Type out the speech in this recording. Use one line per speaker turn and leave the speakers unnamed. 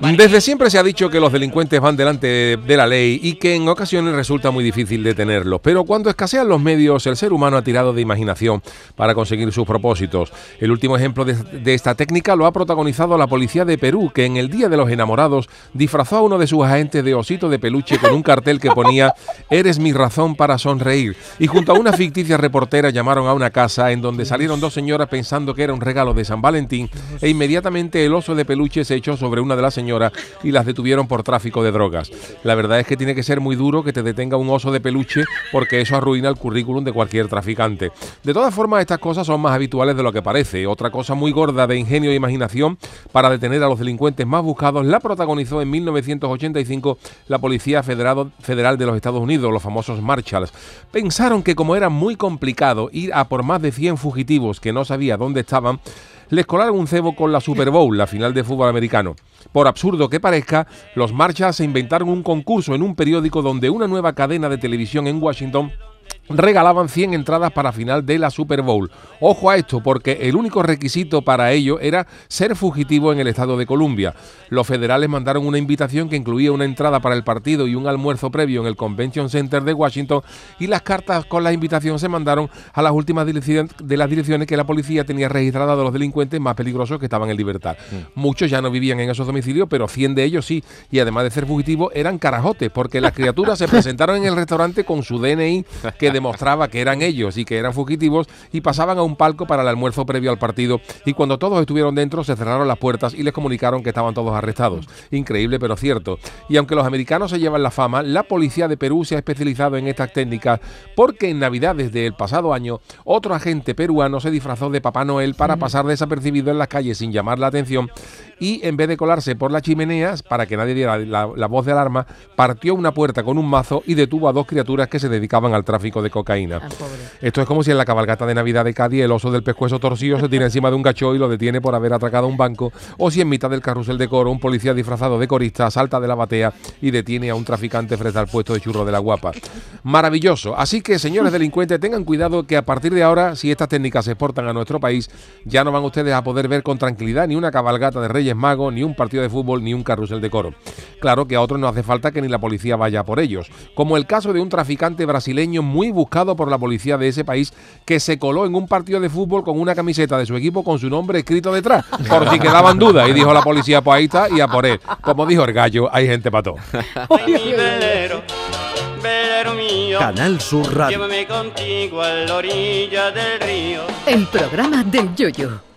Desde siempre se ha dicho que los delincuentes van delante de la ley y que en ocasiones resulta muy difícil detenerlos, pero cuando escasean los medios, el ser humano ha tirado de imaginación para conseguir sus propósitos. El último ejemplo de, esta técnica lo ha protagonizado la policía de Perú, que en el Día de los Enamorados disfrazó a uno de sus agentes de osito de peluche con un cartel que ponía Eres mi razón para sonreír. Y junto a una ficticia reportera llamaron a una casa en donde salieron dos señoras pensando que era un regalo de San Valentín e inmediatamente el oso de peluche se echó sobre una de las señoras y las detuvieron por tráfico de drogas. La verdad es que tiene que ser muy duro que te detenga un oso de peluche porque eso arruina el currículum de cualquier traficante. De todas formas, estas cosas son más habituales de lo que parece. Otra cosa muy gorda de ingenio e imaginación para detener a los delincuentes más buscados la protagonizó en 1985 la Policía Federal, de los Estados Unidos, los famosos Marshalls. Pensaron que como era muy complicado ir a por más de 100 fugitivos que no sabía dónde estaban, les colaron un cebo con la Super Bowl, la final de fútbol americano. Por absurdo que parezca, los Marshalls se inventaron un concurso en un periódico donde una nueva cadena de televisión en Washington regalaban 100 entradas para final de la Super Bowl. Ojo a esto, porque el único requisito para ello era ser fugitivo en el estado de Columbia. Los federales mandaron una invitación que incluía una entrada para el partido y un almuerzo previo en el Convention Center de Washington y las cartas con la invitación se mandaron a las últimas de las direcciones que la policía tenía registradas de los delincuentes más peligrosos que estaban en libertad. Mm. Muchos ya no vivían en esos domicilios, pero 100 de ellos sí, y además de ser fugitivos eran carajotes, porque las criaturas se presentaron en el restaurante con su DNI que demostraba que eran ellos y que eran fugitivos y pasaban a un palco para el almuerzo previo al partido y cuando todos estuvieron dentro se cerraron las puertas y les comunicaron que estaban todos arrestados. Increíble pero cierto. Y aunque los americanos se llevan la fama, la policía de Perú se ha especializado en estas técnicas porque en Navidad desde el pasado año otro agente peruano se disfrazó de Papá Noel para pasar desapercibido en las calles sin llamar la atención y en vez de colarse por las chimeneas para que nadie diera la, la voz de alarma, partió una puerta con un mazo y detuvo a dos criaturas que se dedicaban al tráfico de cocaína. Ah, Esto es como si en la cabalgata de Navidad de Cádiz el oso del pescuezo torcido se tira encima de un gacho y lo detiene por haber atracado un banco, o si en mitad del carrusel de coro un policía disfrazado de corista salta de la batea y detiene a un traficante frente al puesto de churro de la guapa. Maravilloso. Así que, señores delincuentes, tengan cuidado que a partir de ahora, si estas técnicas se exportan a nuestro país, ya no van ustedes a poder ver con tranquilidad ni una cabalgata de Reyes Magos, ni un partido de fútbol, ni un carrusel de coro. Claro que a otros no hace falta que ni la policía vaya por ellos, como el caso de un traficante brasileño muy buscado por la policía de ese país que se coló en un partido de fútbol con una camiseta de su equipo con su nombre escrito detrás, por si quedaban dudas. Y dijo la policía, pues ahí está, y a por él. Como dijo el gallo, hay gente para todo.
Canal Sur Radio. Llévame contigo a la orilla del río. El programa del yoyo.